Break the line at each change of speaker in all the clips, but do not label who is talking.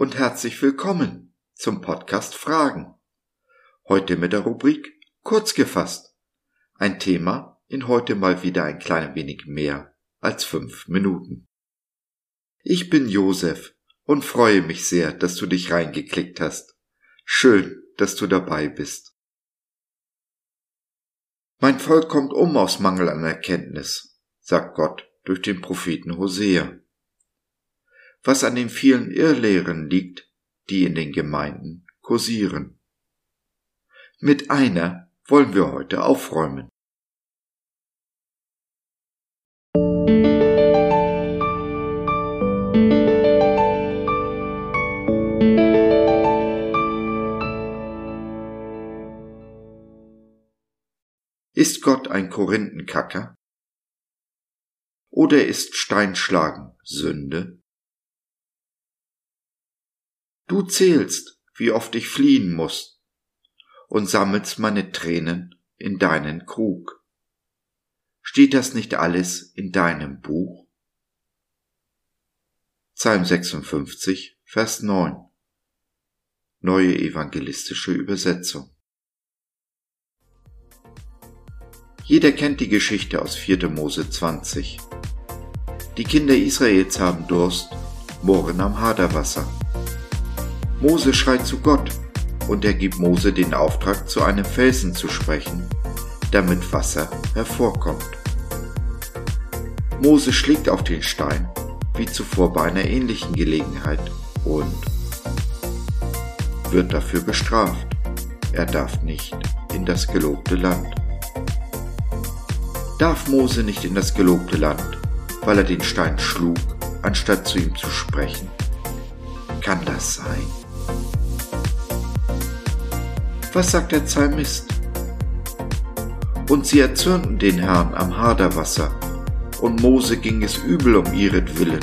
und herzlich willkommen zum Podcast Fragen. Heute mit der Rubrik Kurz gefasst. Ein Thema in heute mal wieder ein klein wenig mehr als fünf Minuten. Ich bin Josef und freue mich sehr, dass du dich reingeklickt hast. Schön, dass du dabei bist. Mein Volk kommt um aus Mangel an Erkenntnis, sagt Gott durch den Propheten Hosea was an den vielen Irrlehren liegt, die in den Gemeinden kursieren. Mit einer wollen wir heute aufräumen. Ist Gott ein Korinthenkacker? Oder ist Steinschlagen Sünde? Du zählst, wie oft ich fliehen muss, und sammelst meine Tränen in deinen Krug. Steht das nicht alles in deinem Buch? Psalm 56, Vers 9 Neue evangelistische Übersetzung Jeder kennt die Geschichte aus 4. Mose 20. Die Kinder Israels haben Durst, bohren am Haderwasser. Mose schreit zu Gott und er gibt Mose den Auftrag, zu einem Felsen zu sprechen, damit Wasser hervorkommt. Mose schlägt auf den Stein, wie zuvor bei einer ähnlichen Gelegenheit, und wird dafür bestraft. Er darf nicht in das gelobte Land. Darf Mose nicht in das gelobte Land, weil er den Stein schlug, anstatt zu ihm zu sprechen? Kann das sein? Was sagt der Psalmist? Und sie erzürnten den Herrn am Haderwasser, und Mose ging es übel um ihretwillen,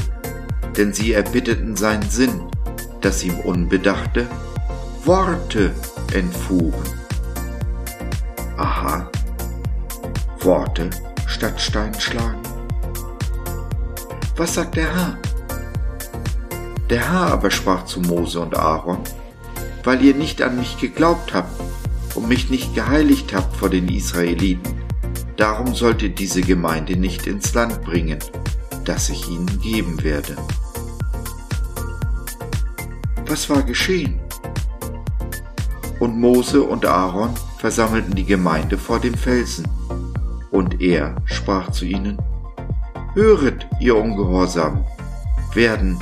denn sie erbitteten seinen Sinn, dass ihm unbedachte Worte entfuhren. Aha, Worte statt Stein schlagen. Was sagt der Herr? Der Herr aber sprach zu Mose und Aaron, weil ihr nicht an mich geglaubt habt und mich nicht geheiligt habt vor den Israeliten. Darum sollt ihr diese Gemeinde nicht ins Land bringen, das ich ihnen geben werde. Was war geschehen? Und Mose und Aaron versammelten die Gemeinde vor dem Felsen. Und er sprach zu ihnen, Höret, ihr Ungehorsam, werden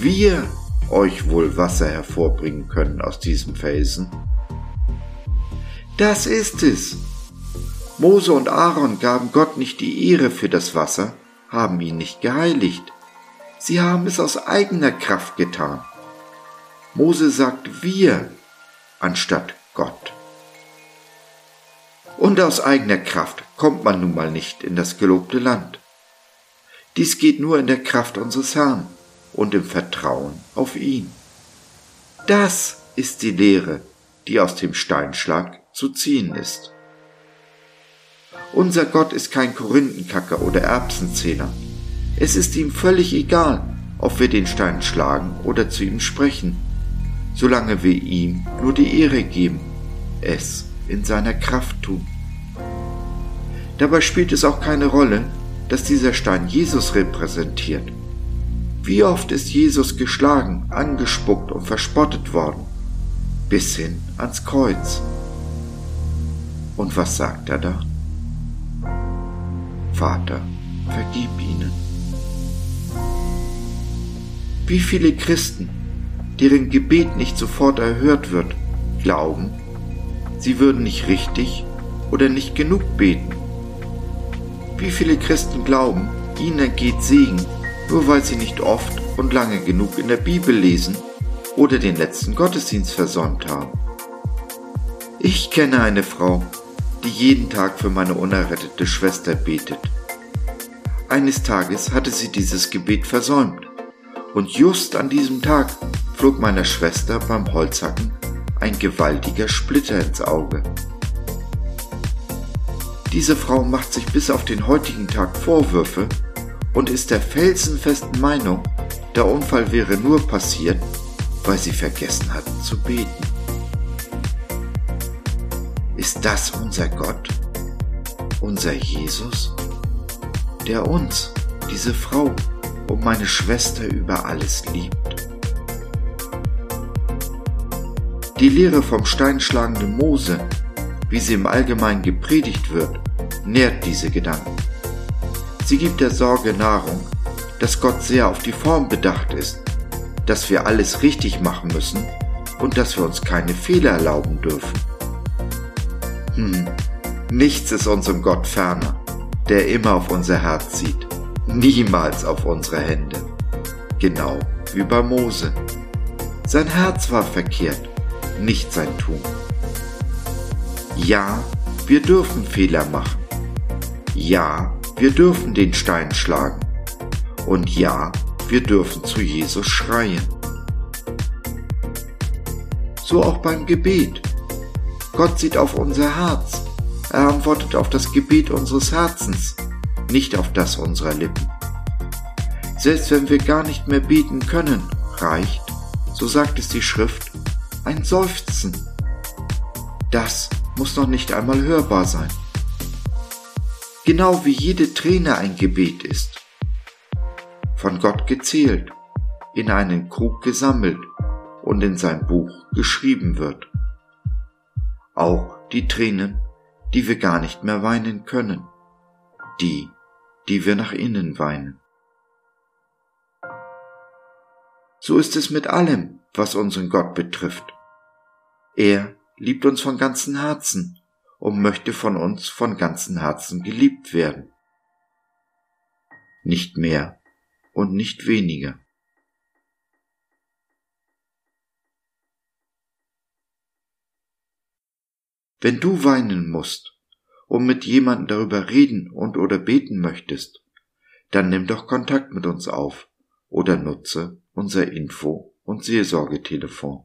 wir euch wohl Wasser hervorbringen können aus diesem Felsen? Das ist es. Mose und Aaron gaben Gott nicht die Ehre für das Wasser, haben ihn nicht geheiligt. Sie haben es aus eigener Kraft getan. Mose sagt wir anstatt Gott. Und aus eigener Kraft kommt man nun mal nicht in das gelobte Land. Dies geht nur in der Kraft unseres Herrn und im Vertrauen auf ihn. Das ist die Lehre, die aus dem Steinschlag zu ziehen ist. Unser Gott ist kein Korinthenkacker oder Erbsenzähler. Es ist ihm völlig egal, ob wir den Stein schlagen oder zu ihm sprechen, solange wir ihm nur die Ehre geben, es in seiner Kraft tun. Dabei spielt es auch keine Rolle, dass dieser Stein Jesus repräsentiert wie oft ist Jesus geschlagen, angespuckt und verspottet worden, bis hin ans Kreuz. Und was sagt er da? Vater, vergib ihnen. Wie viele Christen, deren Gebet nicht sofort erhört wird, glauben, sie würden nicht richtig oder nicht genug beten. Wie viele Christen glauben, ihnen ergeht Segen nur weil sie nicht oft und lange genug in der Bibel lesen oder den letzten Gottesdienst versäumt haben. Ich kenne eine Frau, die jeden Tag für meine unerrettete Schwester betet. Eines Tages hatte sie dieses Gebet versäumt und just an diesem Tag flog meiner Schwester beim Holzhacken ein gewaltiger Splitter ins Auge. Diese Frau macht sich bis auf den heutigen Tag Vorwürfe, und ist der felsenfesten Meinung, der Unfall wäre nur passiert, weil sie vergessen hatten zu beten. Ist das unser Gott, unser Jesus, der uns, diese Frau und meine Schwester über alles liebt? Die Lehre vom steinschlagenden Mose, wie sie im Allgemeinen gepredigt wird, nährt diese Gedanken. Sie gibt der Sorge Nahrung, dass Gott sehr auf die Form bedacht ist, dass wir alles richtig machen müssen und dass wir uns keine Fehler erlauben dürfen. Hm, nichts ist unserem Gott ferner, der immer auf unser Herz sieht, niemals auf unsere Hände. Genau wie bei Mose. Sein Herz war verkehrt, nicht sein Tun. Ja, wir dürfen Fehler machen. Ja, wir dürfen den Stein schlagen. Und ja, wir dürfen zu Jesus schreien. So auch beim Gebet. Gott sieht auf unser Herz. Er antwortet auf das Gebet unseres Herzens, nicht auf das unserer Lippen. Selbst wenn wir gar nicht mehr beten können, reicht, so sagt es die Schrift, ein Seufzen. Das muss noch nicht einmal hörbar sein. Genau wie jede Träne ein Gebet ist. Von Gott gezählt, in einen Krug gesammelt und in sein Buch geschrieben wird. Auch die Tränen, die wir gar nicht mehr weinen können. Die, die wir nach innen weinen. So ist es mit allem, was unseren Gott betrifft. Er liebt uns von ganzem Herzen und möchte von uns von ganzem Herzen geliebt werden. Nicht mehr und nicht weniger. Wenn du weinen musst und mit jemandem darüber reden und oder beten möchtest, dann nimm doch Kontakt mit uns auf oder nutze unser Info- und Seelsorgetelefon